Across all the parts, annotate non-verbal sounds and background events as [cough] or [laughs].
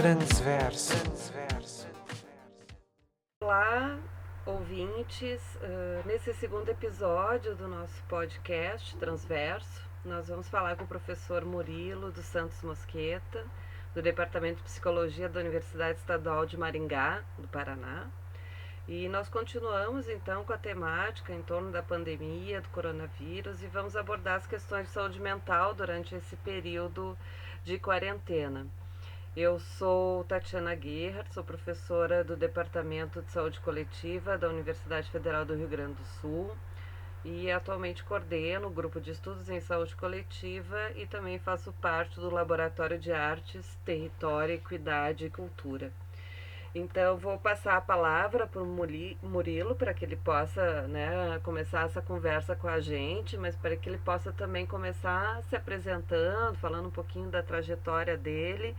Transverso. Olá, ouvintes. Uh, nesse segundo episódio do nosso podcast Transverso, nós vamos falar com o professor Murilo dos Santos Mosqueta, do Departamento de Psicologia da Universidade Estadual de Maringá, do Paraná. E nós continuamos então com a temática em torno da pandemia do coronavírus e vamos abordar as questões de saúde mental durante esse período de quarentena. Eu sou Tatiana Guerra, sou professora do Departamento de Saúde Coletiva da Universidade Federal do Rio Grande do Sul e atualmente coordeno o grupo de estudos em saúde coletiva e também faço parte do Laboratório de Artes, Território, Equidade e Cultura. Então, vou passar a palavra para o Murilo para que ele possa né, começar essa conversa com a gente, mas para que ele possa também começar se apresentando, falando um pouquinho da trajetória dele.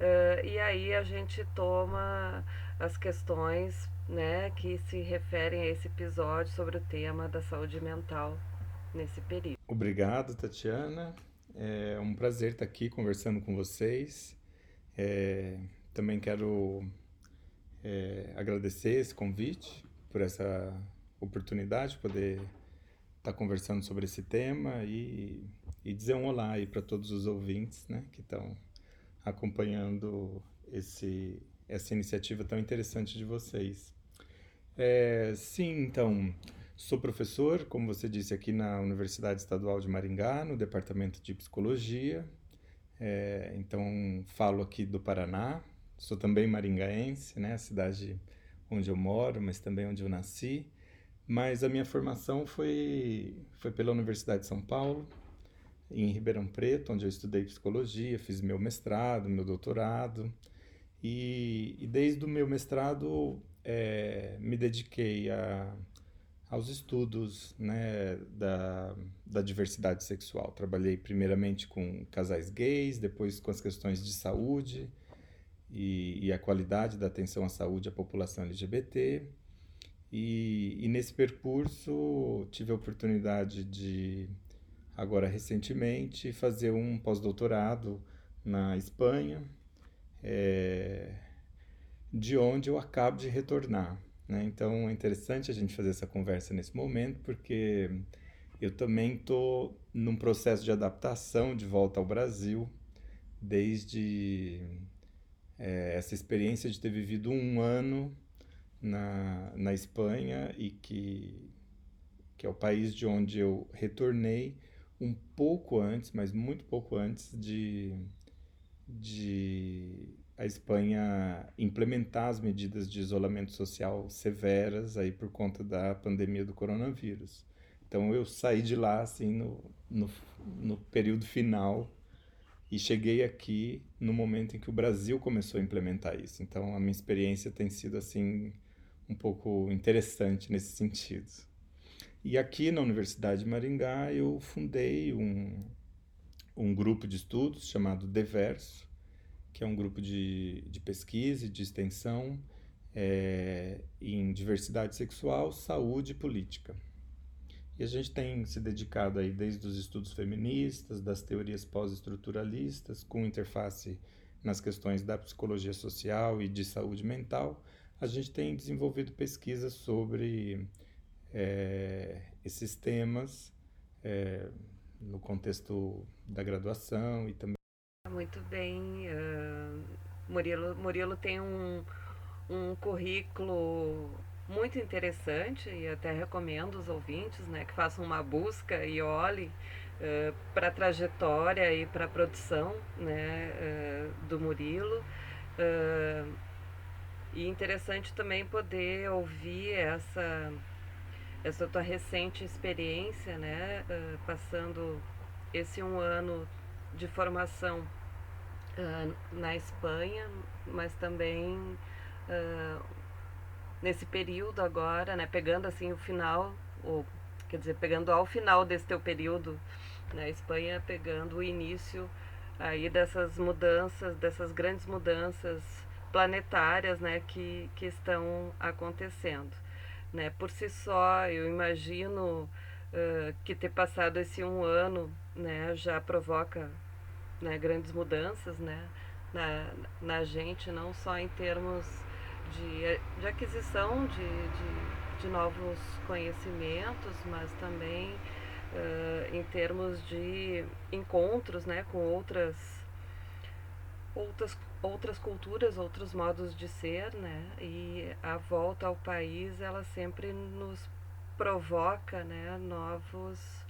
Uh, e aí a gente toma as questões né, que se referem a esse episódio sobre o tema da saúde mental nesse período. Obrigado, Tatiana. É um prazer estar aqui conversando com vocês. É, também quero é, agradecer esse convite, por essa oportunidade de poder estar conversando sobre esse tema e, e dizer um olá aí para todos os ouvintes né, que estão acompanhando esse, essa iniciativa tão interessante de vocês. É, sim, então, sou professor, como você disse, aqui na Universidade Estadual de Maringá, no Departamento de Psicologia. É, então, falo aqui do Paraná, Sou também maringaense, né? A cidade onde eu moro, mas também onde eu nasci. Mas a minha formação foi, foi pela Universidade de São Paulo, em Ribeirão Preto, onde eu estudei psicologia, fiz meu mestrado, meu doutorado. E, e desde o meu mestrado é, me dediquei a, aos estudos né, da, da diversidade sexual. Trabalhei primeiramente com casais gays, depois com as questões de saúde e, e a qualidade da atenção à saúde à população LGBT. E, e nesse percurso tive a oportunidade de, agora recentemente, fazer um pós-doutorado na Espanha, é, de onde eu acabo de retornar. Né? Então é interessante a gente fazer essa conversa nesse momento, porque eu também estou num processo de adaptação de volta ao Brasil, desde é, essa experiência de ter vivido um ano na, na Espanha e que, que é o país de onde eu retornei um pouco antes, mas muito pouco antes de, de a Espanha implementar as medidas de isolamento social severas aí por conta da pandemia do coronavírus. Então eu saí de lá assim no, no, no período final e cheguei aqui no momento em que o Brasil começou a implementar isso. Então a minha experiência tem sido assim um pouco interessante nesse sentido. E aqui na Universidade de Maringá eu fundei um, um grupo de estudos chamado Deverso, que é um grupo de, de pesquisa e de extensão é, em diversidade sexual, saúde e política. E a gente tem se dedicado aí desde os estudos feministas, das teorias pós-estruturalistas, com interface nas questões da psicologia social e de saúde mental, a gente tem desenvolvido pesquisas sobre é, esses temas é, no contexto da graduação e também. Muito bem, uh, Murilo, Murilo tem um, um currículo muito interessante e até recomendo os ouvintes né, que façam uma busca e olhem uh, para a trajetória e para a produção né, uh, do Murilo. Uh, e interessante também poder ouvir essa, essa tua recente experiência, né, passando esse um ano de formação na Espanha, mas também nesse período agora, né, pegando assim o final, ou quer dizer, pegando ao final desse teu período na né, Espanha, pegando o início aí dessas mudanças, dessas grandes mudanças planetárias, né, que, que estão acontecendo, né? Por si só, eu imagino uh, que ter passado esse um ano, né, já provoca, né, grandes mudanças, né, na, na gente, não só em termos de, de aquisição de, de, de novos conhecimentos, mas também uh, em termos de encontros né, com outras, outras, outras culturas, outros modos de ser, né? E a volta ao país, ela sempre nos provoca né, novos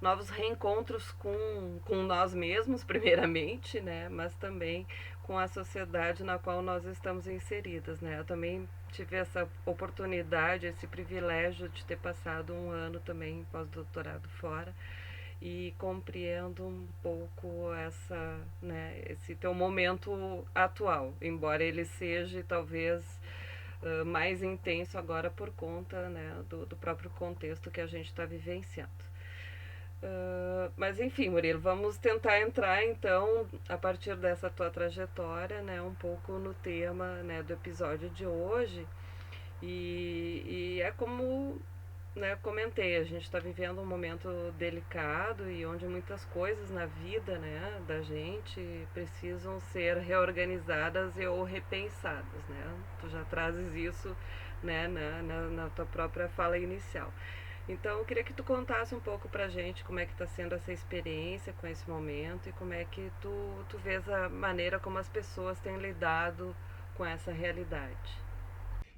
novos reencontros com, com nós mesmos, [laughs] primeiramente, né? Mas também com a sociedade na qual nós estamos inseridas, né? Eu também tive essa oportunidade, esse privilégio de ter passado um ano também pós-doutorado fora e compreendo um pouco essa, né, esse teu momento atual, embora ele seja talvez uh, mais intenso agora por conta né, do, do próprio contexto que a gente está vivenciando. Uh, mas enfim, Murilo, vamos tentar entrar então, a partir dessa tua trajetória, né, um pouco no tema né, do episódio de hoje. E, e é como né, comentei, a gente está vivendo um momento delicado e onde muitas coisas na vida né, da gente precisam ser reorganizadas e ou repensadas. Né? Tu já trazes isso né, na, na, na tua própria fala inicial. Então, eu queria que tu contasse um pouco pra gente como é que está sendo essa experiência com esse momento e como é que tu, tu vês a maneira como as pessoas têm lidado com essa realidade.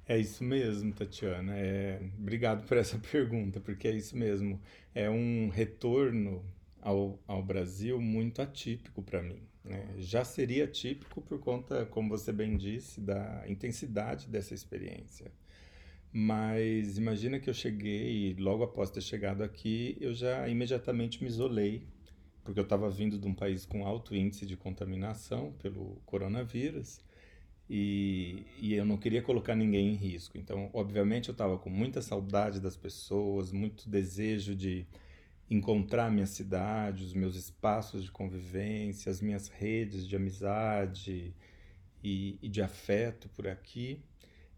É isso mesmo, Tatiana. É... Obrigado por essa [laughs] pergunta, porque é isso mesmo. É um retorno ao, ao Brasil muito atípico para mim. Né? Já seria típico por conta, como você bem disse, da intensidade dessa experiência. Mas imagina que eu cheguei logo após ter chegado aqui, eu já imediatamente me isolei, porque eu estava vindo de um país com alto índice de contaminação pelo coronavírus e, e eu não queria colocar ninguém em risco. Então, obviamente, eu estava com muita saudade das pessoas, muito desejo de encontrar minha cidade, os meus espaços de convivência, as minhas redes de amizade e, e de afeto por aqui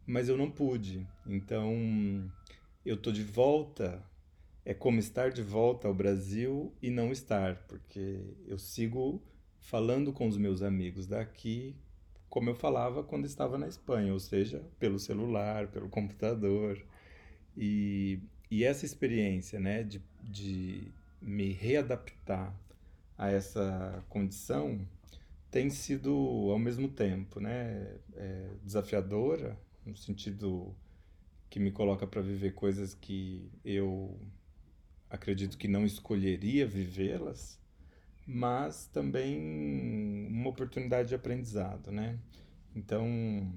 mas eu não pude. Então, eu tô de volta. É como estar de volta ao Brasil e não estar, porque eu sigo falando com os meus amigos daqui como eu falava quando estava na Espanha, ou seja, pelo celular, pelo computador. E, e essa experiência, né, de, de me readaptar a essa condição tem sido ao mesmo tempo, né, é desafiadora no sentido que me coloca para viver coisas que eu acredito que não escolheria vivê-las, mas também uma oportunidade de aprendizado, né? Então,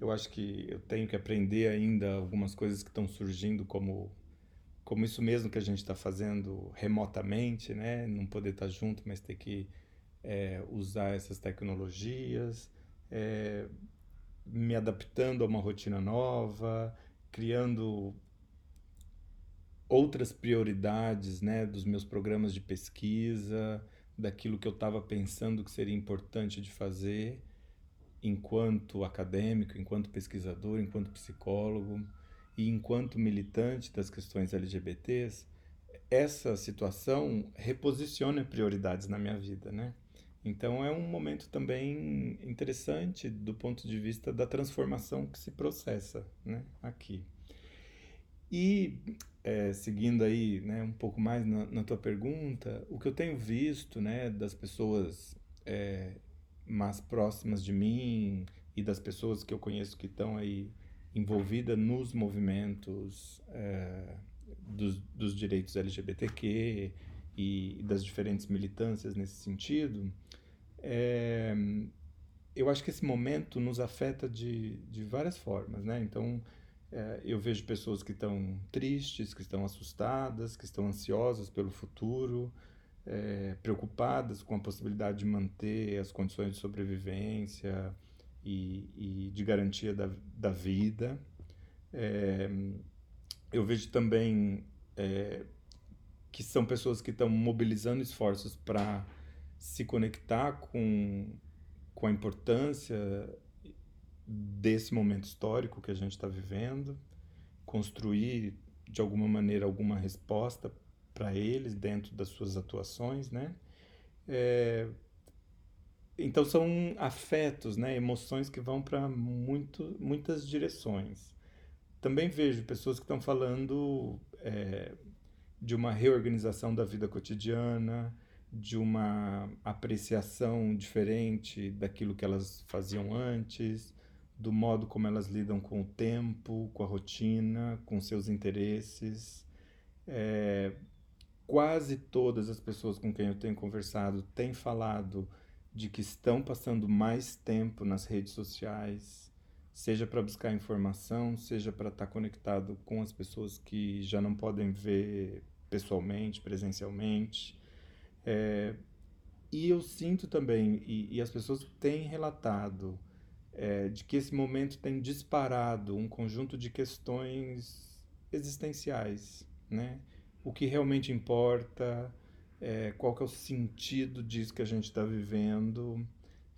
eu acho que eu tenho que aprender ainda algumas coisas que estão surgindo como como isso mesmo que a gente está fazendo remotamente, né? Não poder estar tá junto, mas ter que é, usar essas tecnologias, é, me adaptando a uma rotina nova, criando outras prioridades, né, dos meus programas de pesquisa, daquilo que eu estava pensando que seria importante de fazer enquanto acadêmico, enquanto pesquisador, enquanto psicólogo e enquanto militante das questões LGBTs, essa situação reposiciona prioridades na minha vida, né? Então é um momento também interessante do ponto de vista da transformação que se processa né, aqui. E é, seguindo aí né, um pouco mais na, na, tua pergunta, o que eu tenho visto né, das pessoas é, mais próximas de mim e das pessoas que eu conheço que estão aí envolvidas nos movimentos é, dos, dos direitos LGBTQ e das diferentes militâncias nesse sentido, é, eu acho que esse momento nos afeta de, de várias formas, né? Então, é, eu vejo pessoas que estão tristes, que estão assustadas, que estão ansiosas pelo futuro, é, preocupadas com a possibilidade de manter as condições de sobrevivência e, e de garantia da, da vida. É, eu vejo também é, que são pessoas que estão mobilizando esforços para se conectar com, com a importância desse momento histórico que a gente está vivendo, construir de alguma maneira alguma resposta para eles dentro das suas atuações, né? É, então são afetos, né, emoções que vão para muito, muitas direções. Também vejo pessoas que estão falando é, de uma reorganização da vida cotidiana, de uma apreciação diferente daquilo que elas faziam antes, do modo como elas lidam com o tempo, com a rotina, com seus interesses. É, quase todas as pessoas com quem eu tenho conversado têm falado de que estão passando mais tempo nas redes sociais, seja para buscar informação, seja para estar tá conectado com as pessoas que já não podem ver pessoalmente, presencialmente. É, e eu sinto também, e, e, as pessoas têm relatado, é, de que esse momento tem disparado um conjunto de questões existenciais, né? O que realmente importa, é, qual que é o sentido disso que a gente está vivendo,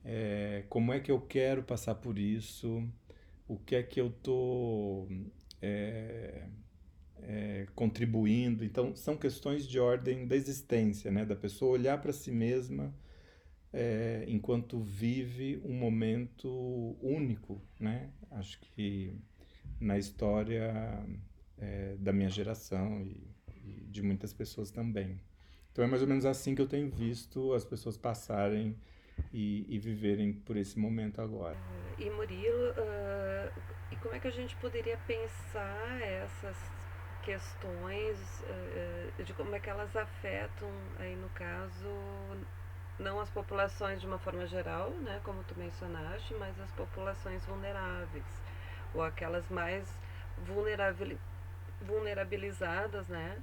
é, como é que eu quero passar por isso, o que é que eu estou é, é, contribuindo. Então, são questões de ordem da existência, né? da pessoa olhar para si mesma é, enquanto vive um momento único. Né? Acho que na história é, da minha geração e, e de muitas pessoas também. Então é mais ou menos assim que eu tenho visto as pessoas passarem e, e viverem por esse momento agora. E Murilo, uh, e como é que a gente poderia pensar essas questões uh, de como é que elas afetam aí no caso não as populações de uma forma geral, né, como tu mencionaste, mas as populações vulneráveis ou aquelas mais vulnerabil, vulnerabilizadas, né,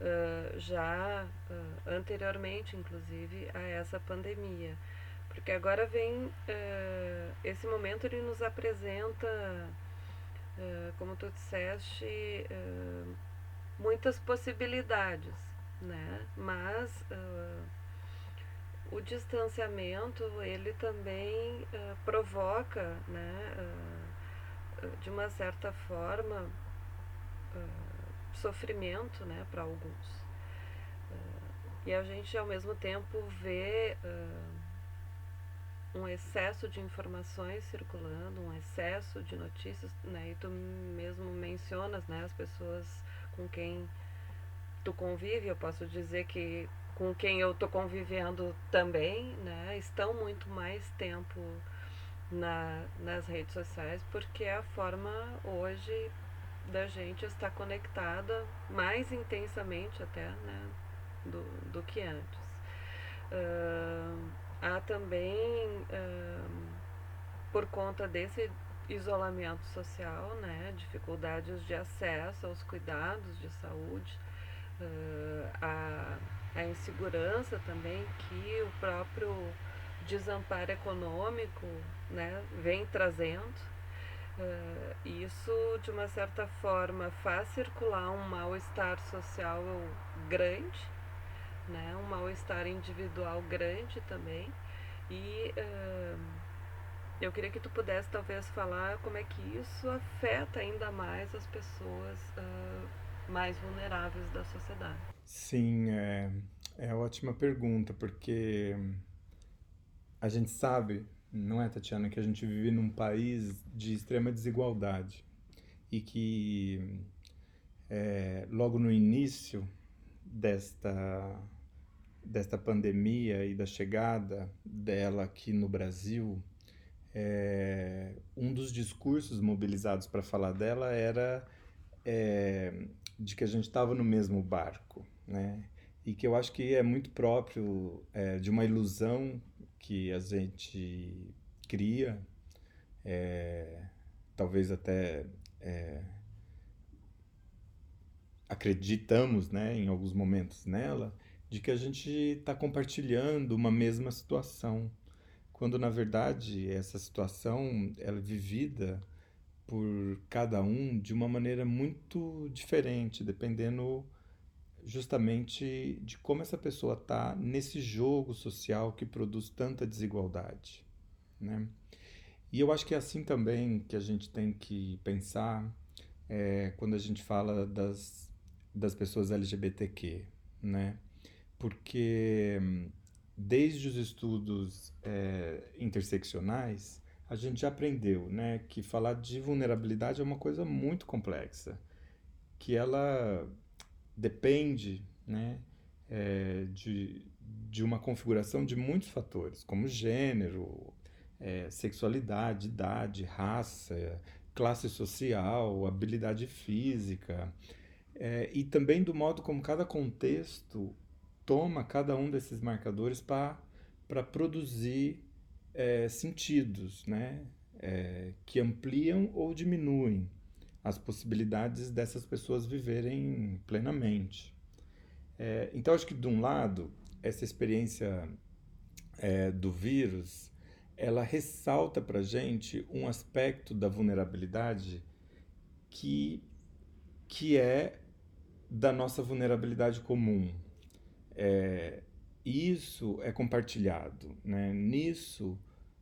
uh, já uh, anteriormente, inclusive, a essa pandemia. Porque agora vem uh, esse momento, ele nos apresenta, como tu disseste, muitas possibilidades, né? Mas o distanciamento, ele também provoca, né? de uma certa forma, sofrimento né, para alguns. Uh, e a gente, ao mesmo tempo, vê uh, um excesso de informações circulando, um excesso de notícias, né, e tu mesmo mencionas né, as pessoas com quem tu convive, eu posso dizer que com quem eu estou convivendo também, né, estão muito mais tempo na, nas redes sociais, porque é a forma hoje da gente estar conectada mais intensamente até né, do, do que antes. Uh, há também, uh, por conta desse isolamento social, né, dificuldades de acesso aos cuidados de saúde, uh, a, a insegurança também que o próprio desamparo econômico né, vem trazendo. Uh, isso, de uma certa forma, faz circular um mal-estar social grande, né? um mal-estar individual grande também. E uh, eu queria que tu pudesse talvez falar como é que isso afeta ainda mais as pessoas uh, mais vulneráveis da sociedade. Sim, é, é ótima pergunta, porque a gente sabe não é, Tatiana, que a gente vive num país de extrema desigualdade e que é, logo no início desta desta pandemia e da chegada dela aqui no Brasil, é, um dos discursos mobilizados para falar dela era é, de que a gente estava no mesmo barco, né? E que eu acho que é muito próprio é, de uma ilusão que a gente cria, é, talvez até é, acreditamos, né, em alguns momentos nela, de que a gente está compartilhando uma mesma situação, quando na verdade essa situação ela é vivida por cada um de uma maneira muito diferente, dependendo justamente de como essa pessoa está nesse jogo social que produz tanta desigualdade, né? E eu acho que é assim também que a gente tem que pensar é, quando a gente fala das, das pessoas LGBTQ, né? Porque desde os estudos é, interseccionais, a gente já aprendeu né, que falar de vulnerabilidade é uma coisa muito complexa, que ela depende né, é, de, de uma configuração de muitos fatores, como gênero, é, sexualidade, idade, raça, classe social, habilidade física, é, e também do modo como cada contexto toma cada um desses marcadores para produzir é, sentidos, né? É, que ampliam ou diminuem as possibilidades dessas pessoas viverem plenamente. É, então, acho que, de um lado, essa experiência é, do vírus ela ressalta para gente um aspecto da vulnerabilidade que, que é da nossa vulnerabilidade comum. É, isso é compartilhado. Né? Nisso,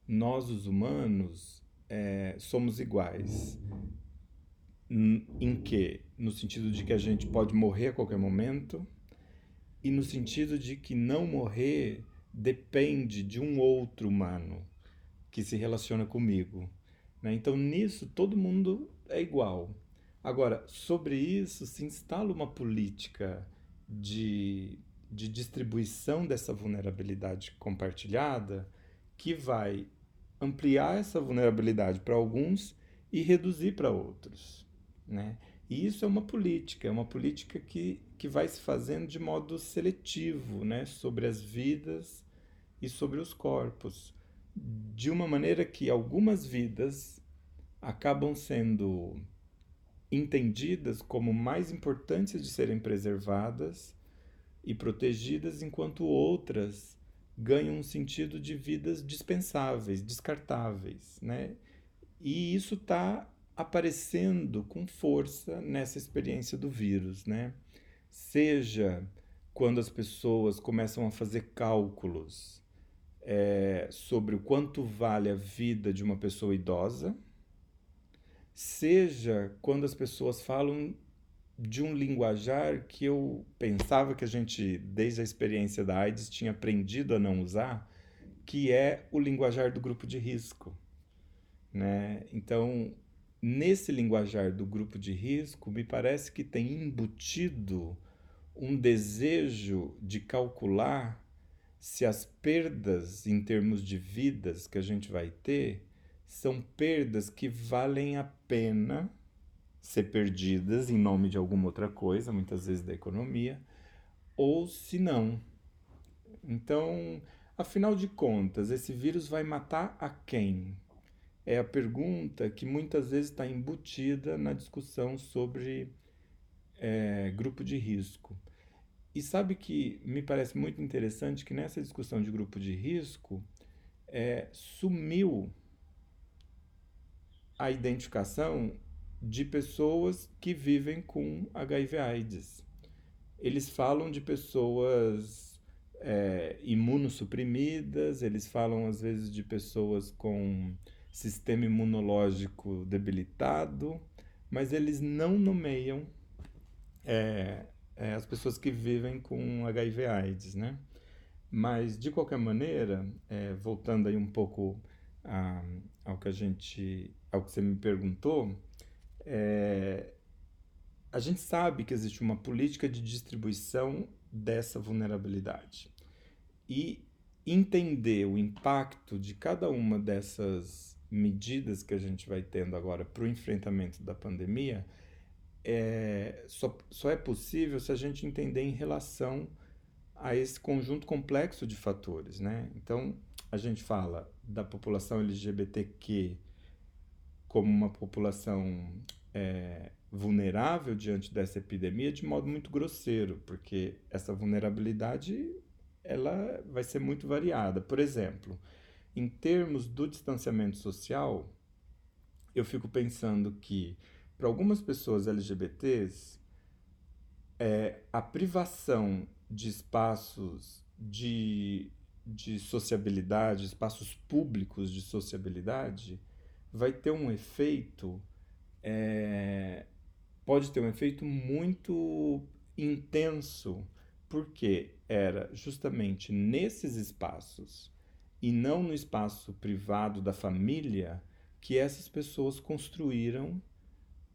nós, os humanos, é, somos iguais. Em que? No sentido de que a gente pode morrer a qualquer momento, e no sentido de que não morrer depende de um outro humano que se relaciona comigo. Né? Então, nisso, todo mundo é igual. Agora, sobre isso se instala uma política de, de distribuição dessa vulnerabilidade compartilhada que vai ampliar essa vulnerabilidade para alguns e reduzir para outros. Né? E isso é uma política, é uma política que, que vai se fazendo de modo seletivo né? sobre as vidas e sobre os corpos de uma maneira que algumas vidas acabam sendo entendidas como mais importantes de serem preservadas e protegidas, enquanto outras ganham um sentido de vidas dispensáveis, descartáveis, né? E isso está aparecendo com força nessa experiência do vírus, né? Seja quando as pessoas começam a fazer cálculos é, sobre o quanto vale a vida de uma pessoa idosa, seja quando as pessoas falam de um linguajar que eu pensava que a gente, desde a experiência da AIDS, tinha aprendido a não usar, que é o linguajar do grupo de risco. Né? Então, nesse linguajar do grupo de risco, me parece que tem embutido um desejo de calcular se as perdas em termos de vidas que a gente vai ter são perdas que valem a pena ser perdidas em nome de alguma outra coisa, muitas vezes da economia, ou se não. Então, afinal de contas, esse vírus vai matar a quem? É a pergunta que muitas vezes está embutida na discussão sobre é, grupo de risco. E sabe que me parece muito interessante que nessa discussão de grupo de risco é, sumiu a identificação de pessoas que vivem com HIV/AIDS. Eles falam de pessoas é, imunossuprimidas, eles falam às vezes de pessoas com sistema imunológico debilitado, mas eles não nomeiam é, é, as pessoas que vivem com HIV/AIDS, né? Mas de qualquer maneira, é, voltando aí um pouco a, ao que a gente, ao que você me perguntou, é, a gente sabe que existe uma política de distribuição dessa vulnerabilidade e entender o impacto de cada uma dessas medidas que a gente vai tendo agora para o enfrentamento da pandemia é, só, só é possível se a gente entender em relação a esse conjunto complexo de fatores, né? Então, a gente fala da população LGBTQ como uma população é, vulnerável diante dessa epidemia de modo muito grosseiro, porque essa vulnerabilidade ela vai ser muito variada. Por exemplo, em termos do distanciamento social, eu fico pensando que para algumas pessoas LGBTs, é, a privação de espaços de, de sociabilidade, espaços públicos de sociabilidade, vai ter um efeito, é, pode ter um efeito muito intenso porque era justamente nesses espaços e não no espaço privado da família que essas pessoas construíram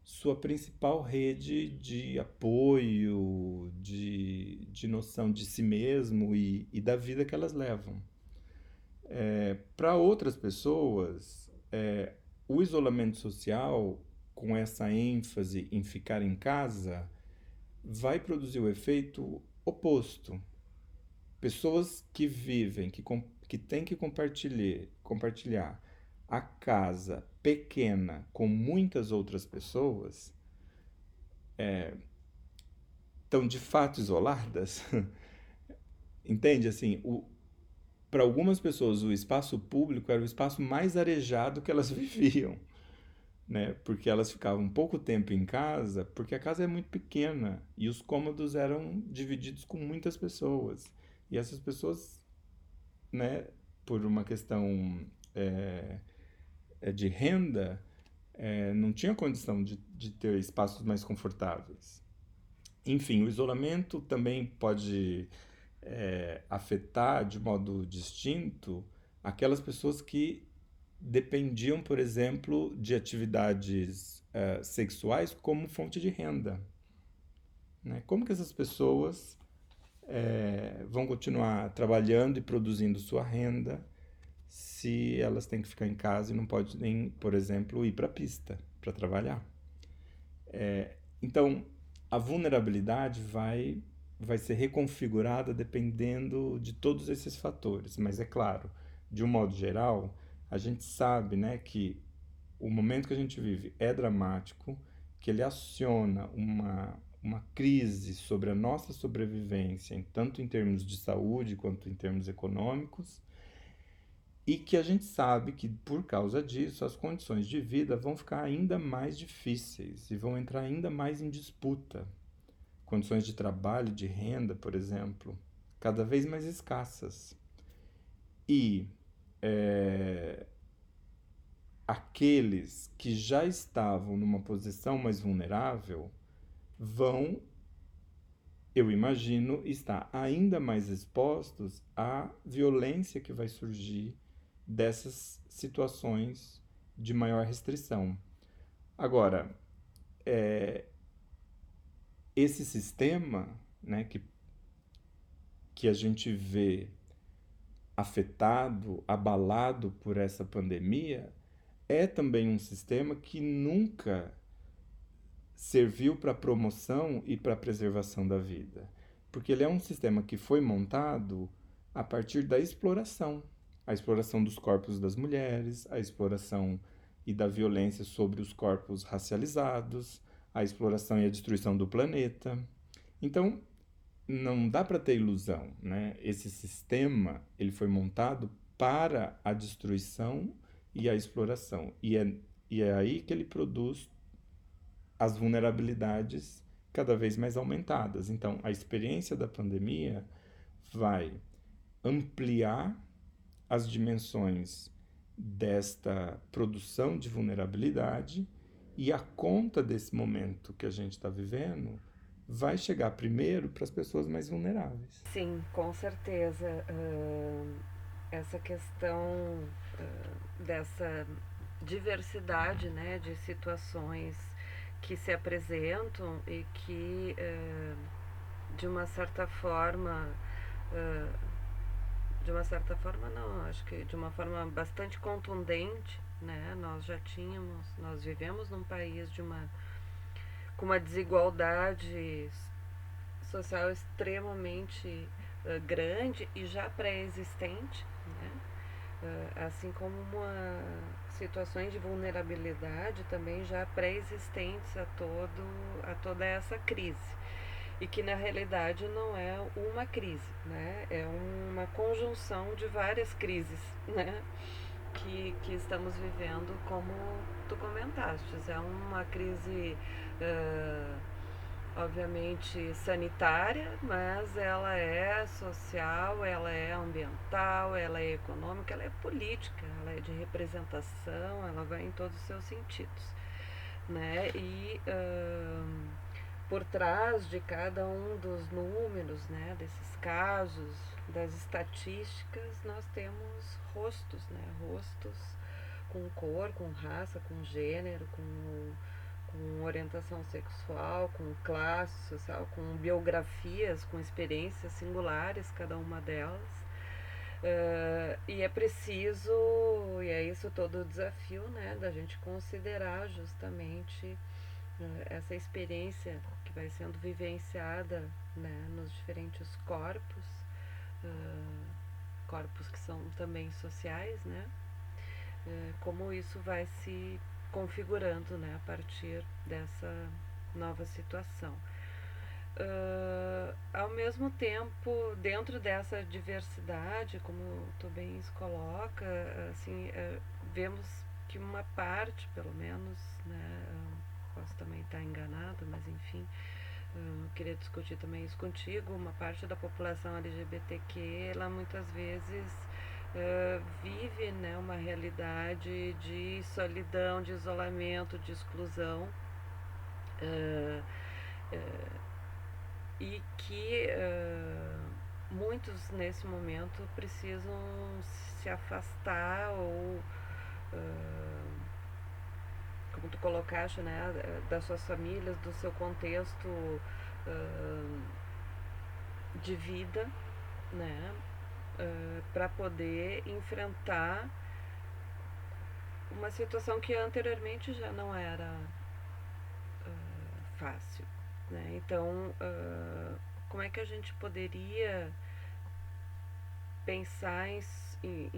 sua principal rede de apoio, de, de noção de si mesmo e, e da vida que elas levam. É, Para outras pessoas, é, o isolamento social, com essa ênfase em ficar em casa, vai produzir o efeito oposto. Pessoas que vivem, que, que têm que compartilhar, compartilhar a casa pequena com muitas outras pessoas, é, estão de fato isoladas. [laughs] Entende? Assim, para algumas pessoas o espaço público era o espaço mais arejado que elas [laughs] viviam né? Porque elas ficavam pouco tempo em casa, porque a casa é muito pequena e os cômodos eram divididos com muitas pessoas. E essas pessoas, né, por uma questão é, de renda, é, não tinha condição de, de ter espaços mais confortáveis. Enfim, o isolamento também pode é, afetar de modo distinto aquelas pessoas que dependiam, por exemplo, de atividades uh, sexuais como fonte de renda. Né? Como que essas pessoas é, vão continuar trabalhando e produzindo sua renda se elas têm que ficar em casa e não podem por exemplo, ir para a pista para trabalhar? É, então, a vulnerabilidade vai, vai ser reconfigurada dependendo de todos esses fatores, mas é claro, de um modo geral, a gente sabe né, que o momento que a gente vive é dramático, que ele aciona uma, uma crise sobre a nossa sobrevivência, tanto em termos de saúde quanto em termos econômicos, e que a gente sabe que por causa disso as condições de vida vão ficar ainda mais difíceis e vão entrar ainda mais em disputa. Condições de trabalho, de renda, por exemplo, cada vez mais escassas. E é, aqueles que já estavam numa posição mais vulnerável vão, eu imagino, estar ainda mais expostos à violência que vai surgir dessas situações de maior restrição. Agora, é, esse sistema né, que, que a gente vê afetado, abalado por essa pandemia, é também um sistema que nunca serviu para promoção e para preservação da vida, porque ele é um sistema que foi montado a partir da exploração, a exploração dos corpos das mulheres, a exploração e da violência sobre os corpos racializados, a exploração e a destruição do planeta. Então, não dá para ter ilusão, né? Esse sistema ele foi montado para a destruição e a exploração e é, e é aí que ele produz as vulnerabilidades cada vez mais aumentadas. Então, a experiência da pandemia vai ampliar as dimensões desta produção de vulnerabilidade e a conta desse momento que a gente está vivendo vai chegar primeiro para as pessoas mais vulneráveis. Sim, com certeza. Uh, essa questão uh, dessa diversidade né, de situações que se apresentam e que, uh, de uma certa forma, de uma certa forma não, acho que de uma forma bastante contundente, né, nós já tínhamos, nós vivemos num país de uma com uma desigualdade social extremamente uh, grande e já pré-existente, né? uh, assim como uma situações de vulnerabilidade também já pré-existentes a todo a toda essa crise e que na realidade não é uma crise, né? É uma conjunção de várias crises, né? Que, que estamos vivendo, como tu comentaste, é uma crise uh, obviamente sanitária, mas ela é social, ela é ambiental, ela é econômica, ela é política, ela é de representação, ela vai em todos os seus sentidos. Né? E uh, por trás de cada um dos números, né, desses casos, das estatísticas, nós temos rostos, né, rostos com cor, com raça, com gênero, com, com orientação sexual, com classe social, com biografias, com experiências singulares, cada uma delas. Uh, e é preciso, e é isso todo o desafio, né, da gente considerar justamente uh, essa experiência que vai sendo vivenciada né, nos diferentes corpos, corpos que são também sociais, né, como isso vai se configurando né, a partir dessa nova situação. Uh, ao mesmo tempo, dentro dessa diversidade, como o Tobens coloca, assim, uh, vemos que uma parte, pelo menos, né, posso também estar enganado, mas enfim, queria discutir também isso contigo, uma parte da população LGBTQ, ela muitas vezes vive né, uma realidade de solidão, de isolamento, de exclusão e que uh, muitos nesse momento precisam se afastar ou uh, como tu colocaste, né, das suas famílias, do seu contexto uh, de vida, né, para poder enfrentar uma situação que anteriormente já não era fácil. Né? Então, uh, como é que a gente poderia pensar em, em,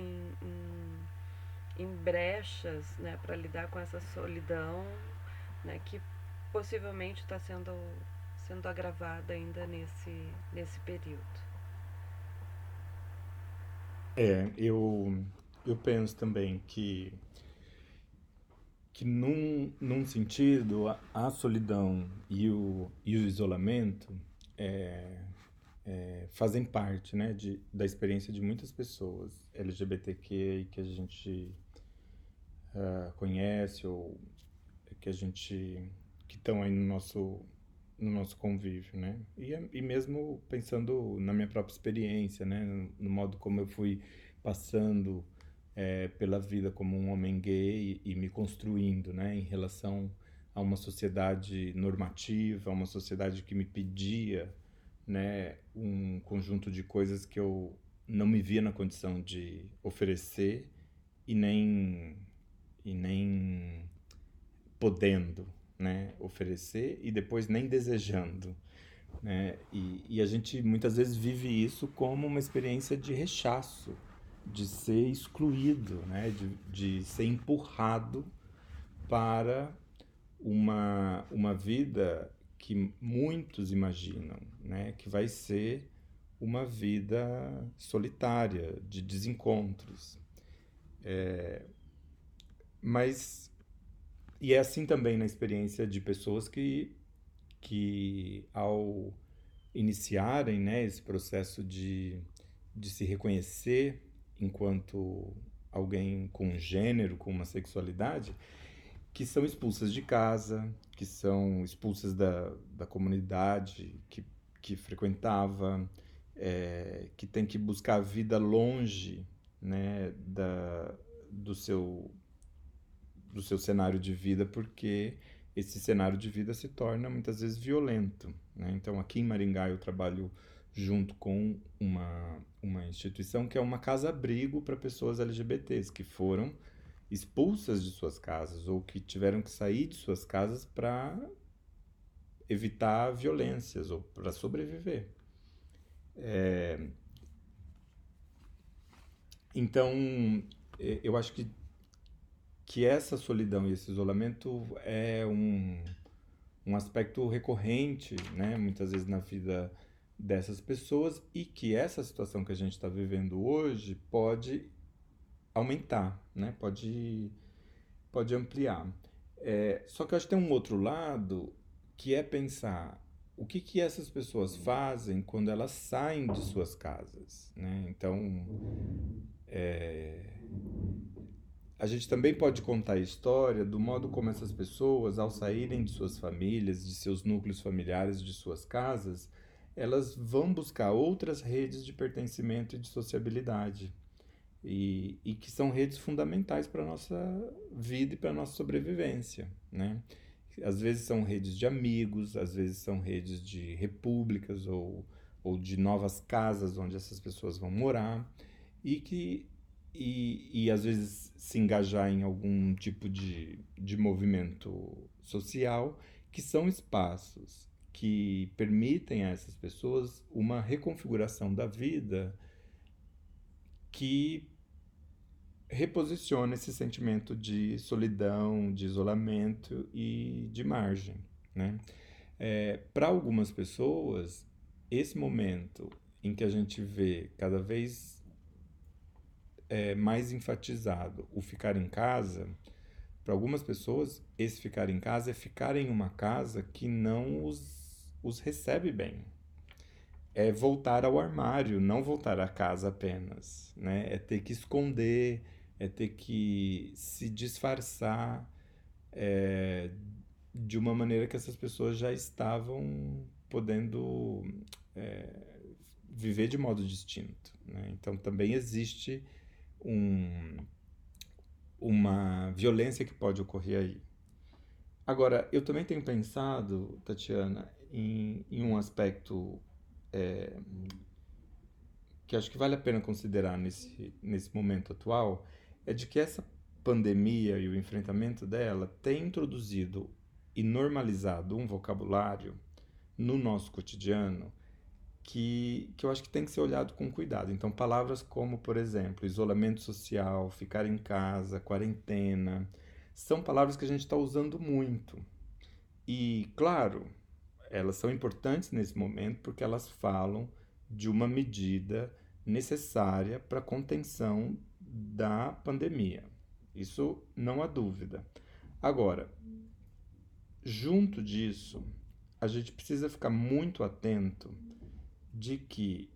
em, em brechas né, para lidar com essa solidão né, que possivelmente está sendo, sendo agravada ainda nesse, nesse período? É, eu, eu penso também que que num, num sentido a, a solidão e o, e o isolamento é, é, fazem parte né, de, da experiência de muitas pessoas LGBTQ que a gente uh, conhece ou que a gente que estão aí no nosso no nosso convívio, né? E, e mesmo pensando na minha própria experiência, né? No, no modo como eu fui passando é, pela vida como um homem gay e, e me construindo, né, em relação a uma sociedade normativa, a uma sociedade que me pedia, né, um conjunto de coisas que eu não me via na condição de oferecer e nem e nem podendo, né, oferecer e depois nem desejando, né? E, e a gente muitas vezes vive isso como uma experiência de rechaço, de ser excluído, né? de, de ser empurrado para uma, uma vida que muitos imaginam, né? que vai ser uma vida solitária, de desencontros. É, mas, e é assim também na experiência de pessoas que, que ao iniciarem né, esse processo de, de se reconhecer enquanto alguém com gênero, com uma sexualidade, que são expulsas de casa, que são expulsas da, da comunidade que, que frequentava, é, que tem que buscar a vida longe né, da, do, seu, do seu cenário de vida, porque esse cenário de vida se torna muitas vezes violento. Né? Então, aqui em Maringá, eu trabalho junto com uma, uma instituição que é uma casa-abrigo para pessoas LGBTs que foram expulsas de suas casas ou que tiveram que sair de suas casas para evitar violências ou para sobreviver. É... Então, eu acho que, que essa solidão e esse isolamento é um, um aspecto recorrente, né, muitas vezes na vida dessas pessoas e que essa situação que a gente está vivendo hoje pode aumentar, né? pode, pode ampliar. É, só que eu acho que tem um outro lado que é pensar o que, que essas pessoas fazem quando elas saem de suas casas. Né? Então, é, a gente também pode contar a história do modo como essas pessoas, ao saírem de suas famílias, de seus núcleos familiares, de suas casas, elas vão buscar outras redes de pertencimento e de sociabilidade. E, e que são redes fundamentais para a nossa vida e para a nossa sobrevivência. Né? Às vezes são redes de amigos, às vezes são redes de repúblicas ou, ou de novas casas onde essas pessoas vão morar. E que e, e às vezes se engajar em algum tipo de, de movimento social, que são espaços que permitem a essas pessoas uma reconfiguração da vida que reposiciona esse sentimento de solidão, de isolamento e de margem. Né? É, Para algumas pessoas, esse momento em que a gente vê cada vez é, mais enfatizado o ficar em casa, para algumas pessoas, esse ficar em casa é ficar em uma casa que não os, os recebe bem. É voltar ao armário, não voltar à casa apenas. Né? É ter que esconder, é ter que se disfarçar é, de uma maneira que essas pessoas já estavam podendo é, viver de modo distinto. Né? Então também existe um, uma violência que pode ocorrer aí. Agora, eu também tenho pensado, Tatiana, em, em um aspecto é, que acho que vale a pena considerar nesse, nesse momento atual, é de que essa pandemia e o enfrentamento dela tem introduzido e normalizado um vocabulário no nosso cotidiano que, que eu acho que tem que ser olhado com cuidado. Então, palavras como, por exemplo, isolamento social, ficar em casa, quarentena, são palavras que a gente está usando muito. E, claro, elas são importantes nesse momento porque elas falam de uma medida necessária para a contenção da pandemia. Isso não há dúvida. Agora, junto disso, a gente precisa ficar muito atento de que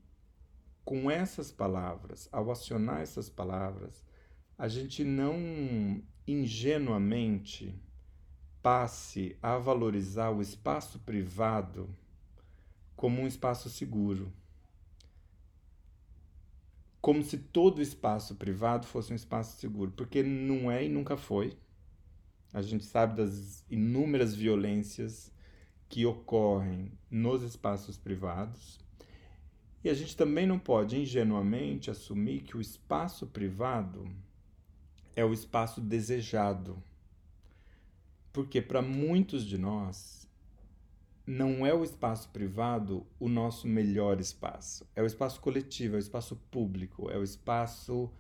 com essas palavras, ao acionar essas palavras, a gente não ingenuamente passe a valorizar o espaço privado como um espaço seguro. Como se todo espaço privado fosse um espaço seguro, porque não é e nunca foi. A gente sabe das inúmeras violências que ocorrem nos espaços privados. E a gente também não pode ingenuamente assumir que o espaço privado é o espaço desejado. Porque para muitos de nós, não é o espaço privado o nosso melhor espaço. É o espaço coletivo, é o espaço público, é o espaço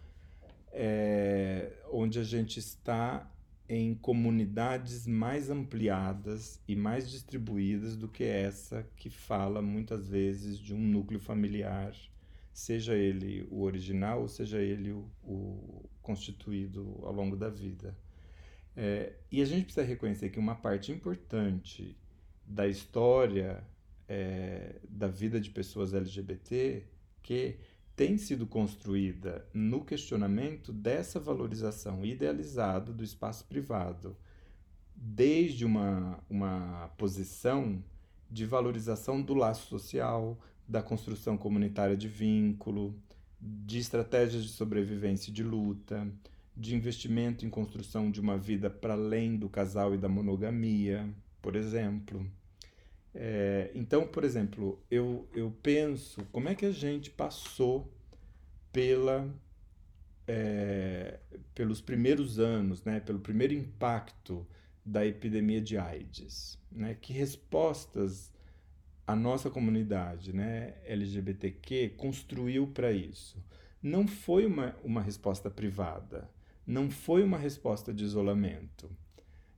é, onde a gente está em comunidades mais ampliadas e mais distribuídas do que essa que fala muitas vezes de um núcleo familiar, seja ele o original ou seja ele o, o constituído ao longo da vida. É, e a gente precisa reconhecer que uma parte importante da história é, da vida de pessoas LGBT que tem sido construída no questionamento dessa valorização idealizada do espaço privado, desde uma, uma posição de valorização do laço social, da construção comunitária de vínculo, de estratégias de sobrevivência e de luta, de investimento em construção de uma vida para além do casal e da monogamia, por exemplo. É, então, por exemplo, eu, eu penso como é que a gente passou pela, é, pelos primeiros anos, né, pelo primeiro impacto da epidemia de AIDS. Né? Que respostas a nossa comunidade né, LGBTQ construiu para isso? Não foi uma, uma resposta privada, não foi uma resposta de isolamento.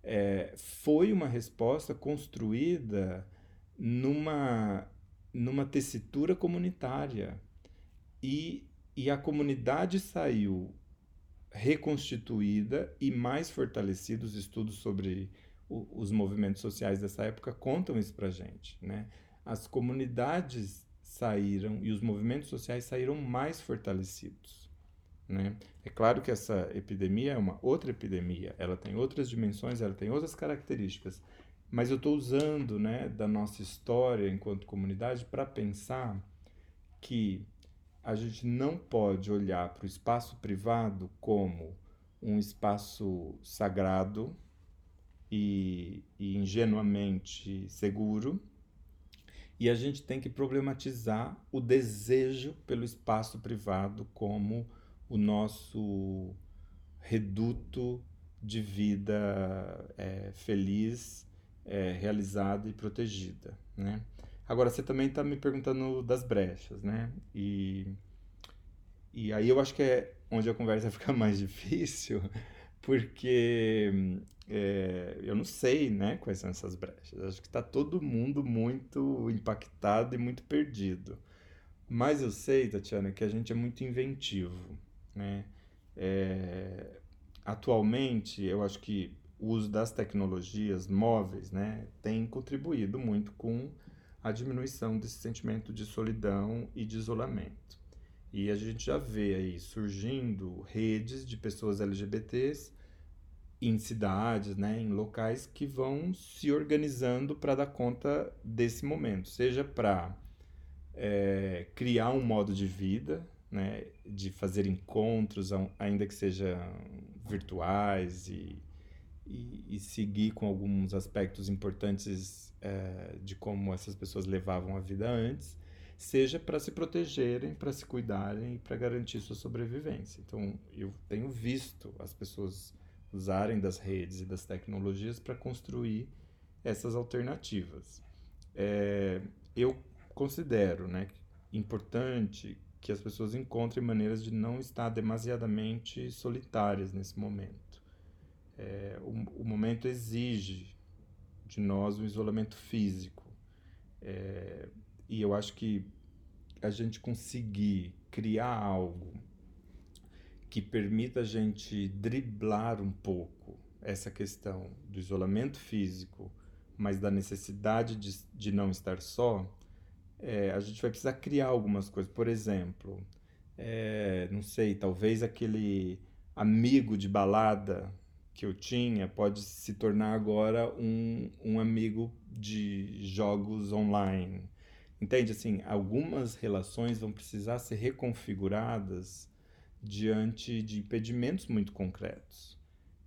É, foi uma resposta construída numa, numa tessitura comunitária e, e a comunidade saiu reconstituída e mais fortalecida. Os estudos sobre o, os movimentos sociais dessa época contam isso para gente. Né? As comunidades saíram e os movimentos sociais saíram mais fortalecidos. Né? É claro que essa epidemia é uma outra epidemia, ela tem outras dimensões, ela tem outras características, mas eu estou usando né, da nossa história enquanto comunidade para pensar que a gente não pode olhar para o espaço privado como um espaço sagrado e, e ingenuamente seguro, e a gente tem que problematizar o desejo pelo espaço privado como o nosso reduto de vida é, feliz, é, realizada e protegida, né? Agora, você também está me perguntando das brechas, né? E, e aí eu acho que é onde a conversa [laughs] fica mais difícil, porque é, eu não sei né, quais são essas brechas. Acho que está todo mundo muito impactado e muito perdido. Mas eu sei, Tatiana, que a gente é muito inventivo. Né? É, atualmente, eu acho que o uso das tecnologias móveis né, tem contribuído muito com a diminuição desse sentimento de solidão e de isolamento. E a gente já vê aí surgindo redes de pessoas LGBTs em cidades, né, em locais que vão se organizando para dar conta desse momento, seja para é, criar um modo de vida, né, de fazer encontros, ainda que sejam virtuais e, e, e seguir com alguns aspectos importantes é, de como essas pessoas levavam a vida antes, seja para se protegerem, para se cuidarem e para garantir sua sobrevivência. Então, eu tenho visto as pessoas usarem das redes e das tecnologias para construir essas alternativas. É, eu considero né, importante que as pessoas encontrem maneiras de não estar demasiadamente solitárias nesse momento. É, o, o, momento exige de nós um isolamento físico. É, e eu acho que a gente conseguir criar algo que permita a gente driblar um pouco essa questão do isolamento físico, mas da necessidade de, de não estar só, é, a gente vai precisar criar algumas coisas. Por exemplo, é, não sei, talvez aquele amigo de balada que eu tinha pode se tornar agora um, um amigo de jogos online. Entende? Assim, algumas relações vão precisar ser reconfiguradas diante de impedimentos muito concretos.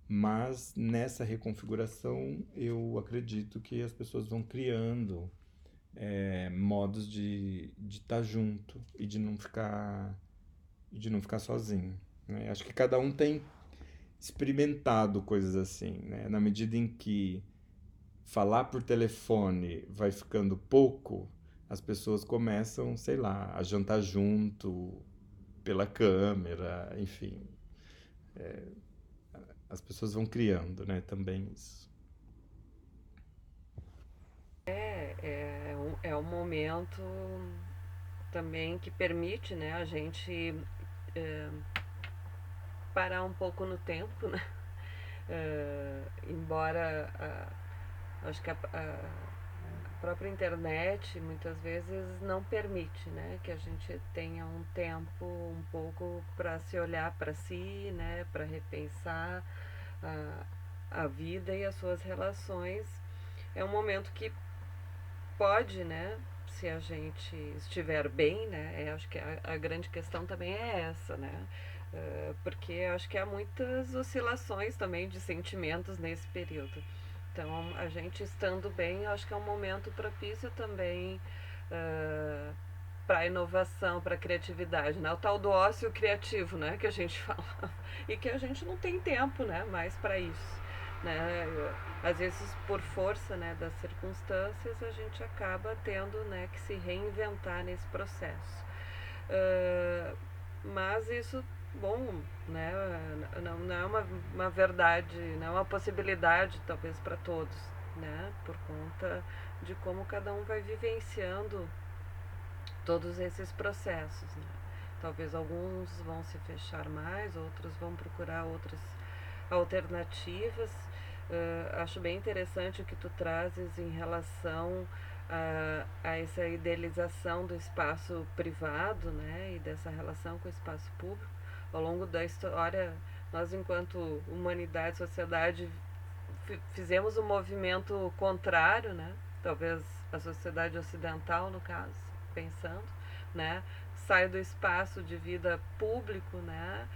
Mas nessa reconfiguração, eu acredito que as pessoas vão criando é, modos de estar tá junto e de não ficar de não ficar sozinho. Né? Acho que cada um tem experimentado coisas assim, né? Na medida em que falar por telefone vai ficando pouco, as pessoas começam, sei lá, a jantar junto, pela câmera, enfim. É, as pessoas vão criando, né, também isso. É, é, um, é um momento também que permite, né, a gente é, parar um pouco no tempo, né? É, embora a, acho que a, a própria internet muitas vezes não permite, né, que a gente tenha um tempo um pouco para se olhar para si, né, para repensar a, a vida e as suas relações. É um momento que pode, né, se a gente estiver bem, né, é, acho que a, a grande questão também é essa, né, uh, porque acho que há muitas oscilações também de sentimentos nesse período. Então, a gente estando bem, acho que é um momento propício também uh, para a inovação, para criatividade, né? O tal do ócio criativo, né? Que a gente [laughs] fala. E que a gente não tem tempo, né? Mais para isso. Né? Às vezes, por força né, das circunstâncias, a gente acaba tendo né, que se reinventar nesse processo. Uh, mas isso bom, né? Não, não é uma, uma verdade, não é uma possibilidade talvez para todos, né? Por conta de como cada um vai vivenciando todos esses processos, né? Talvez alguns vão se fechar mais, outros vão procurar outras alternativas. Uh, acho bem interessante o que tu trazes em relação a, a essa idealização do espaço privado, né, e dessa relação com o espaço público, ao longo da história, nós enquanto humanidade, sociedade, fizemos um movimento contrário, né? Talvez a sociedade ocidental, no caso, pensando, né? Sai do espaço de vida público, né?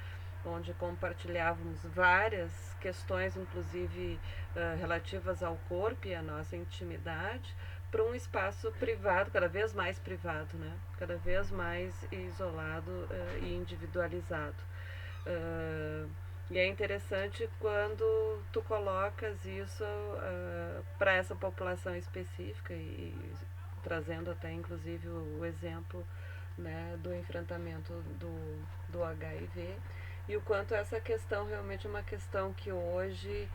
Onde compartilhávamos várias questões, inclusive uh, relativas ao corpo e à nossa intimidade, para um espaço privado, cada vez mais privado, né? Cada vez mais isolado uh, e individualizado. Uh, e é interessante quando tu colocas isso uh, para essa população específica e, e, trazendo até inclusive o, exemplo né, do enfrentamento do, do HIV e o quanto essa questão realmente é uma questão que hoje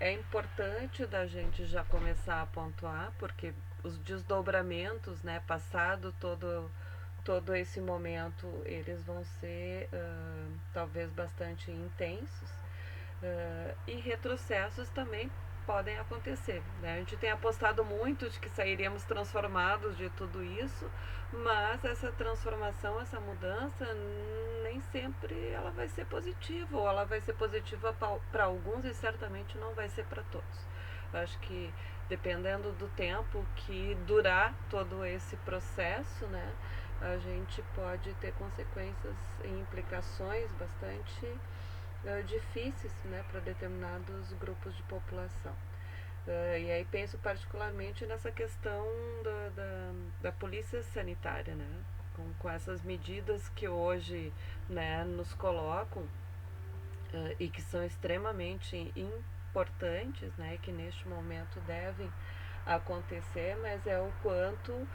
é importante da gente já começar a pontuar, porque os desdobramentos, né, passado todo todo esse momento eles vão ser uh, talvez bastante intensos uh, e retrocessos também podem acontecer. Né? A gente tem apostado muito de que sairíamos transformados de tudo isso, mas essa transformação, essa mudança, nem sempre ela vai ser positiva, ou ela vai ser positiva para alguns e certamente não vai ser para todos. Eu acho que dependendo do tempo que durar todo esse processo, né? a gente pode ter consequências e implicações bastante uh, difíceis né, para determinados grupos de população. Uh, e aí penso particularmente nessa questão da, da, da polícia sanitária, né? Com, com, essas medidas que hoje né, nos colocam uh, e que são extremamente importantes, né, que neste momento devem acontecer, mas é o quanto uh,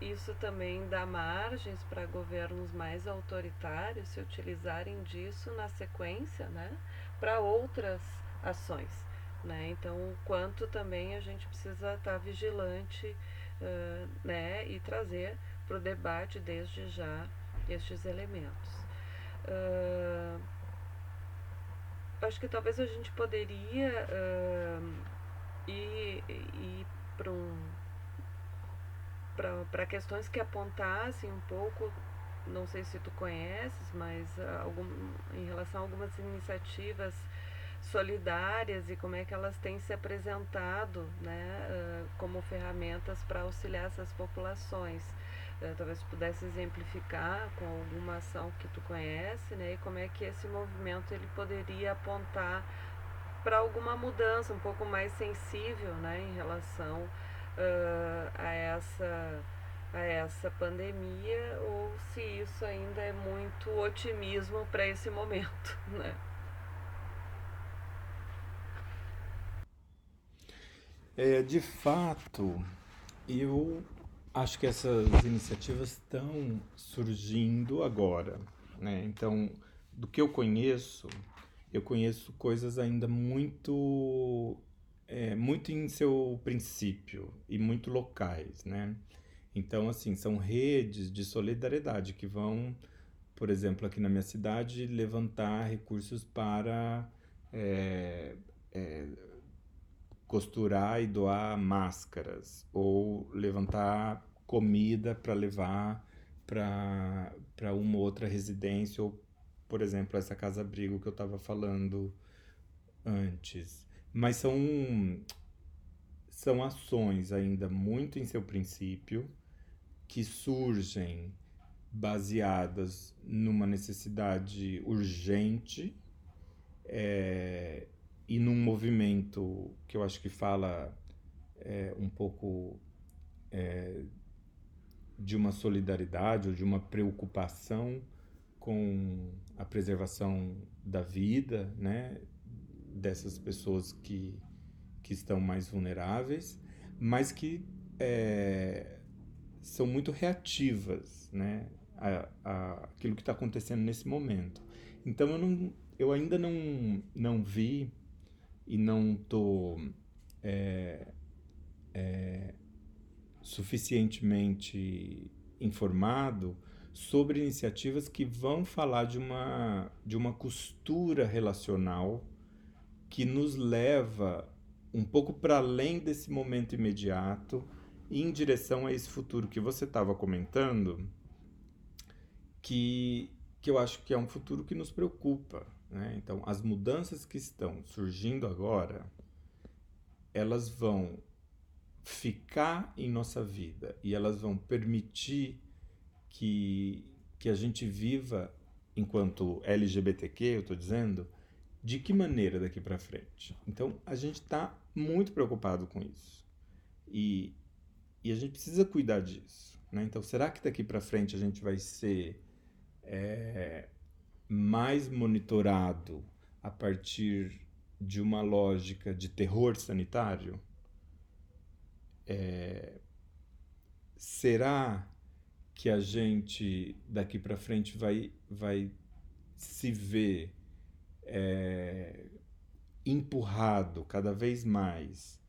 isso também dá margens para governos mais autoritários se utilizarem disso na sequência, né, para outras ações. Né? Então, o quanto também a gente precisa estar tá vigilante uh, né, e trazer para o debate desde já estes elementos. Uh, acho que talvez a gente poderia e, e para um, para questões que apontassem um pouco, não sei se tu conheces, mas uh, algum, em relação a algumas iniciativas solidárias e como é que elas têm se apresentado né, uh, como ferramentas para auxiliar essas populações. Uh, talvez pudesse exemplificar com alguma ação que tu conhece né, e como é que esse movimento ele poderia apontar para alguma mudança um pouco mais sensível né, em relação uh, a, essa, a essa pandemia ou se isso ainda é muito otimismo para esse momento. [laughs] Né? É, de fato, eu acho que essas iniciativas estão surgindo agora. Né? Então, do que eu conheço, eu conheço coisas ainda muito é, muito em seu princípio e muito locais, né? Então, assim, são redes de solidariedade que vão, por exemplo, aqui na minha cidade, levantar recursos para é, é, costurar e doar máscaras, ou levantar comida para levar para uma outra residência ou por exemplo, essa casa-abrigo que eu estava falando antes. Mas são, são ações ainda muito em seu princípio, que surgem baseadas numa necessidade urgente é, e num movimento que eu acho que fala é, um pouco é, de uma solidariedade ou de uma preocupação com a preservação da vida, né, dessas pessoas que, que estão mais vulneráveis, mas que é, são muito reativas, né, a, a aquilo que está acontecendo nesse momento. Então eu, não, eu ainda não, não vi e não estou é, é, suficientemente informado sobre iniciativas que vão falar de uma, de uma costura relacional que nos leva um pouco para além desse momento imediato em direção a esse futuro que você estava comentando, que, que eu acho que é um futuro que nos preocupa. Né? Então, as mudanças que estão surgindo agora, elas vão ficar em nossa vida e elas vão permitir que, que a gente viva enquanto LGBTQ, eu estou dizendo, de que maneira daqui para frente? Então, a gente está muito preocupado com isso. E, e a gente precisa cuidar disso. Né? Então, será que daqui para frente a gente vai ser é, mais monitorado a partir de uma lógica de terror sanitário? É, será que a gente daqui para frente vai, vai se ver é, empurrado cada vez mais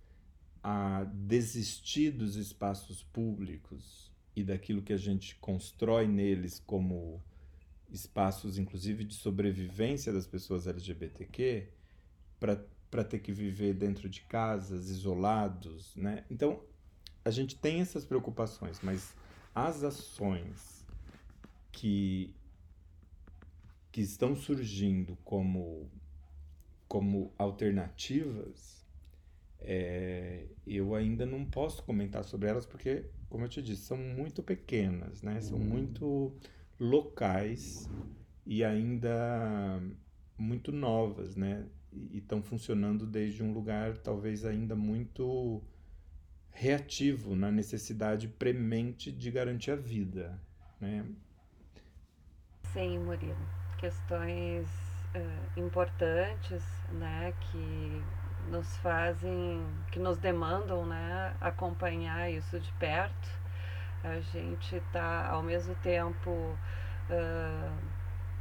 a desistir dos espaços públicos e daquilo que a gente constrói neles como espaços, inclusive de sobrevivência das pessoas LGBTQ, para ter que viver dentro de casas, isolados, né? Então, a gente tem essas preocupações, mas as ações que que estão surgindo como, como alternativas, é, eu ainda não posso comentar sobre elas porque, como eu te disse, são muito pequenas, né? São uhum. muito locais e ainda muito novas, né? E estão funcionando desde um lugar talvez ainda muito reativo na necessidade premente de garantir a vida, né? Sim, Murilo questões uh, importantes, né, que nos fazem, que nos demandam, né, acompanhar isso de perto. A gente está ao mesmo tempo uh,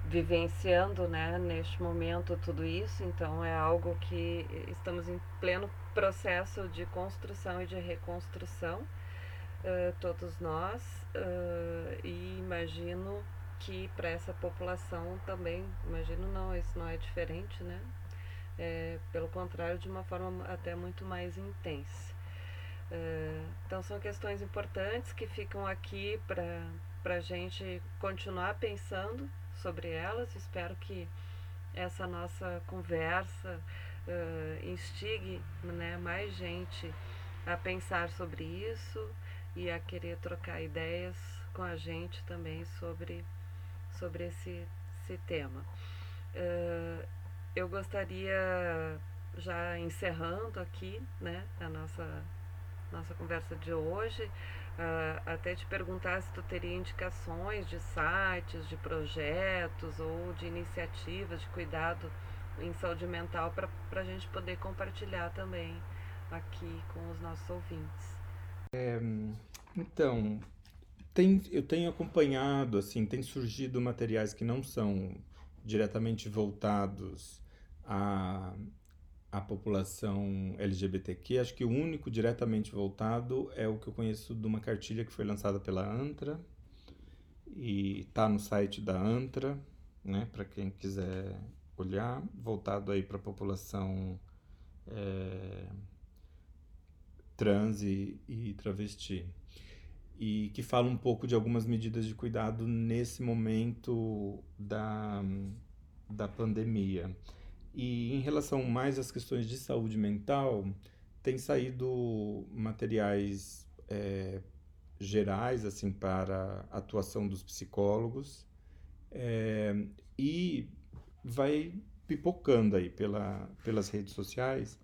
vivenciando, né, neste momento tudo isso. Então é algo que estamos em pleno processo de construção e de reconstrução, uh, todos nós. e imagino que para essa população também, imagino não, isso não é diferente, né? É, pelo contrário, de uma forma até muito mais intensa. É, então são questões importantes que ficam aqui para a gente continuar pensando sobre elas. Espero que essa nossa conversa uh, instigue né, mais gente a pensar sobre isso e a querer trocar ideias com a gente também sobre sobre esse, esse tema. Uh, eu gostaria, já encerrando aqui né, a nossa, nossa conversa de hoje, uh, até te perguntar se tu teria indicações de sites, de projetos ou de iniciativas de cuidado em saúde mental para a gente poder compartilhar também aqui com os nossos ouvintes. É, então, tem, eu tenho acompanhado, assim, tem surgido materiais que não são diretamente voltados à, à população LGBTQ. Acho que o único diretamente voltado é o que eu conheço de uma cartilha que foi lançada pela ANTRA e está no site da ANTRA, né, para quem quiser olhar, voltado aí para a população é, trans e, e travesti e que fala um pouco de algumas medidas de cuidado nesse momento da, da pandemia. E em relação mais às questões de saúde mental, tem saído materiais é, gerais assim para atuação dos psicólogos é, e vai pipocando aí pela, pelas redes sociais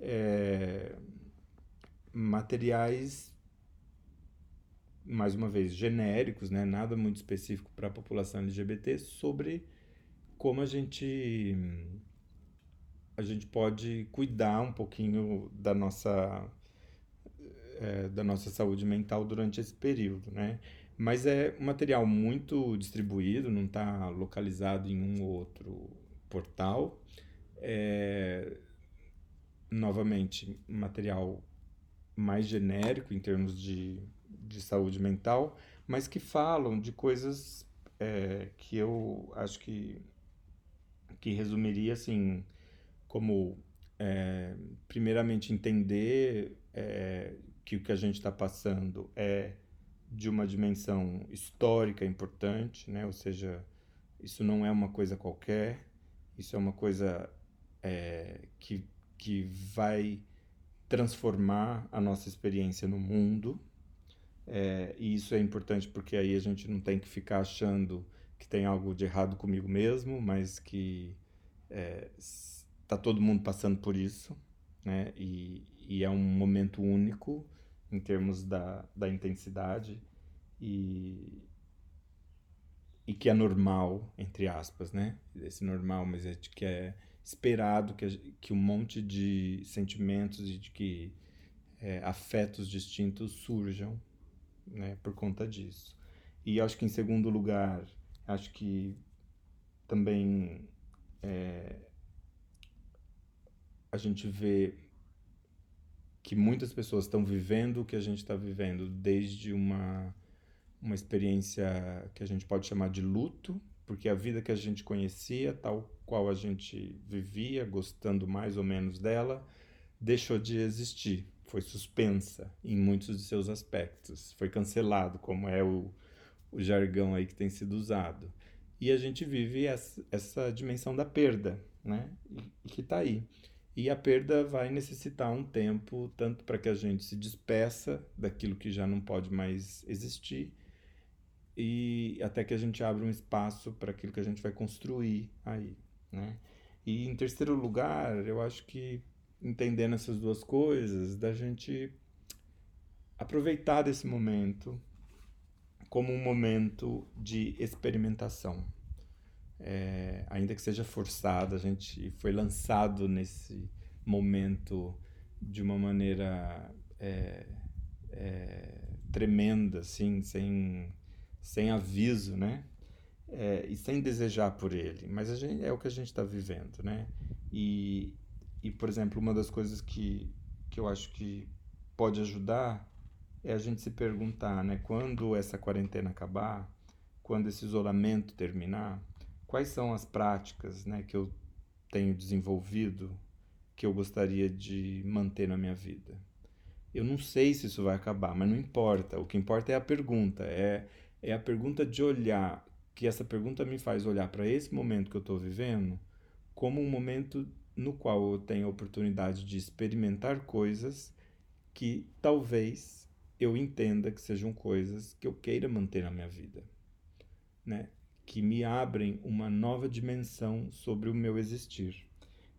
é, materiais mais uma vez, genéricos, né? nada muito específico para a população LGBT, sobre como a gente a gente pode cuidar um pouquinho da nossa é, da nossa saúde mental durante esse período, né? Mas é um material muito distribuído, não está localizado em um ou outro portal. É, novamente, material mais genérico em termos de de saúde mental, mas que falam de coisas é, que eu acho que, que resumiria assim, como é, primeiramente entender é, que o que a gente está passando é de uma dimensão histórica importante, né? Ou seja, isso não é uma coisa qualquer, isso é uma coisa é, que, que vai transformar a nossa experiência no mundo. É, e isso é importante porque aí a gente não tem que ficar achando que tem algo de errado comigo mesmo, mas que está é, todo mundo passando por isso, né? E, e é um momento único em termos da, da intensidade e, e que é normal, entre aspas, né? Esse normal, mas é que é esperado que, que um monte de sentimentos e de que é, afetos distintos surjam né, por conta disso. E acho que, em segundo lugar, acho que também é, a gente vê que muitas pessoas estão vivendo o que a gente está vivendo, desde uma, uma experiência que a gente pode chamar de luto, porque a vida que a gente conhecia, tal qual a gente vivia, gostando mais ou menos dela, deixou de existir, foi suspensa em muitos de seus aspectos, foi cancelado, como é o, o jargão aí que tem sido usado. E a gente vive essa, essa dimensão da perda, né? E, e que está aí. E a perda vai necessitar um tempo, tanto para que a gente se despeça daquilo que já não pode mais existir, e até que a gente abra um espaço para aquilo que a gente vai construir aí, né? E em terceiro lugar, eu acho que entendendo essas duas coisas, da gente aproveitar desse momento como um momento de experimentação é, ainda que seja forçado, a gente foi lançado nesse momento de uma maneira é, é, tremenda, assim, sem, sem aviso, né? É, e sem desejar por ele, mas a gente, é o que a gente está vivendo, né? E, e, por exemplo, uma das coisas que, que eu acho que pode ajudar é a gente se perguntar, né? Quando essa quarentena acabar, quando esse isolamento terminar, quais são as práticas né, que eu tenho desenvolvido que eu gostaria de manter na minha vida. Eu não sei se isso vai acabar, mas não importa. O que importa é a pergunta. É, é a pergunta de olhar, que essa pergunta me faz olhar para esse momento que eu estou vivendo como um momento no qual eu tenho a oportunidade de experimentar coisas que talvez eu entenda que sejam coisas que eu queira manter na minha vida. Né? Que me abrem uma nova dimensão sobre o meu existir.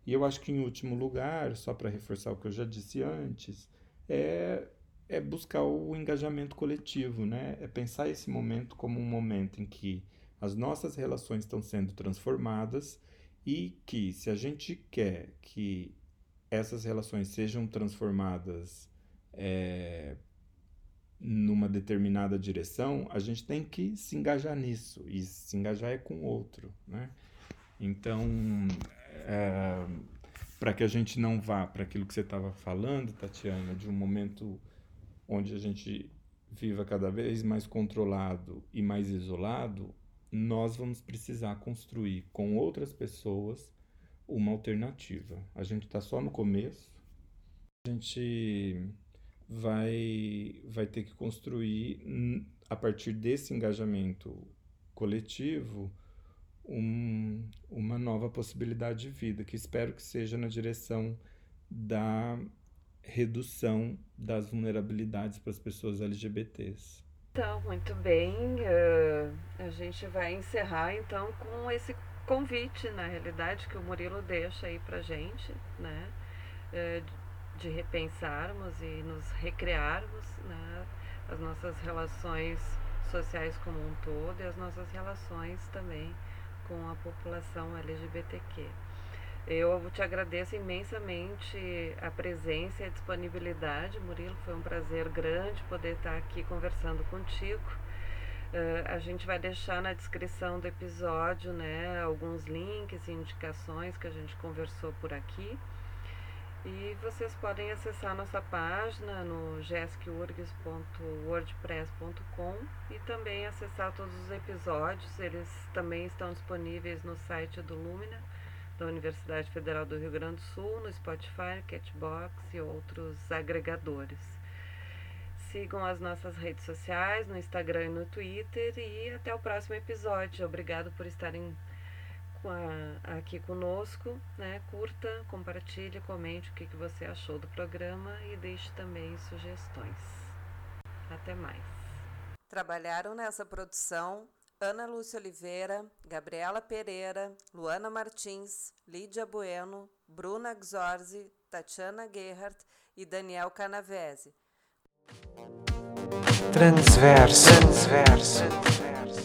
E eu acho que, em último lugar, só para reforçar o que eu já disse antes, é, é buscar o engajamento coletivo, né? É pensar esse momento como um momento em que as nossas relações estão sendo transformadas e que, se a gente quer que essas relações sejam transformadas é, numa determinada direção, a gente tem que se engajar nisso. E se engajar é com o outro, né? Então, é, para que a gente não vá para aquilo que você estava falando, Tatiana, de um momento onde a gente viva cada vez mais controlado e mais isolado, nós vamos precisar construir com outras pessoas uma alternativa. A gente está só no começo. A gente vai, vai ter que construir, a partir desse engajamento coletivo, um, uma nova possibilidade de vida, que espero que seja na direção da redução das vulnerabilidades para as pessoas LGBTs. Então, muito bem. Uh, a gente vai encerrar então com esse convite, na realidade, que o Murilo deixa aí para gente, né? Uh, de repensarmos e nos recriarmos né, as nossas relações sociais como um todo e as nossas relações também com a população LGBTQ. Eu te agradeço imensamente a presença e a disponibilidade, Murilo. Foi um prazer grande poder estar aqui conversando contigo. Uh, a gente vai deixar na descrição do episódio né, alguns links e indicações que a gente conversou por aqui. E vocês podem acessar nossa página no gescurgs.wordpress.com e também acessar todos os episódios. Eles também estão disponíveis no site do Lumina, da Universidade Federal do Rio Grande do Sul, no Spotify, Catbox e outros agregadores. sigam as nossas redes sociais, no Instagram e no Twitter. E até o próximo episódio. Obrigado por estarem aqui conosco. Né? Curta, compartilhe, comente o que, que você achou do programa e deixe também sugestões. Até mais. Trabalharam nessa produção Ana Lúcia Oliveira, Gabriela Pereira, Luana Martins, Lídia Bueno, Bruna Gzorzi, Tatiana Gerhardt e Daniel Canavese. Transverso. Transverso.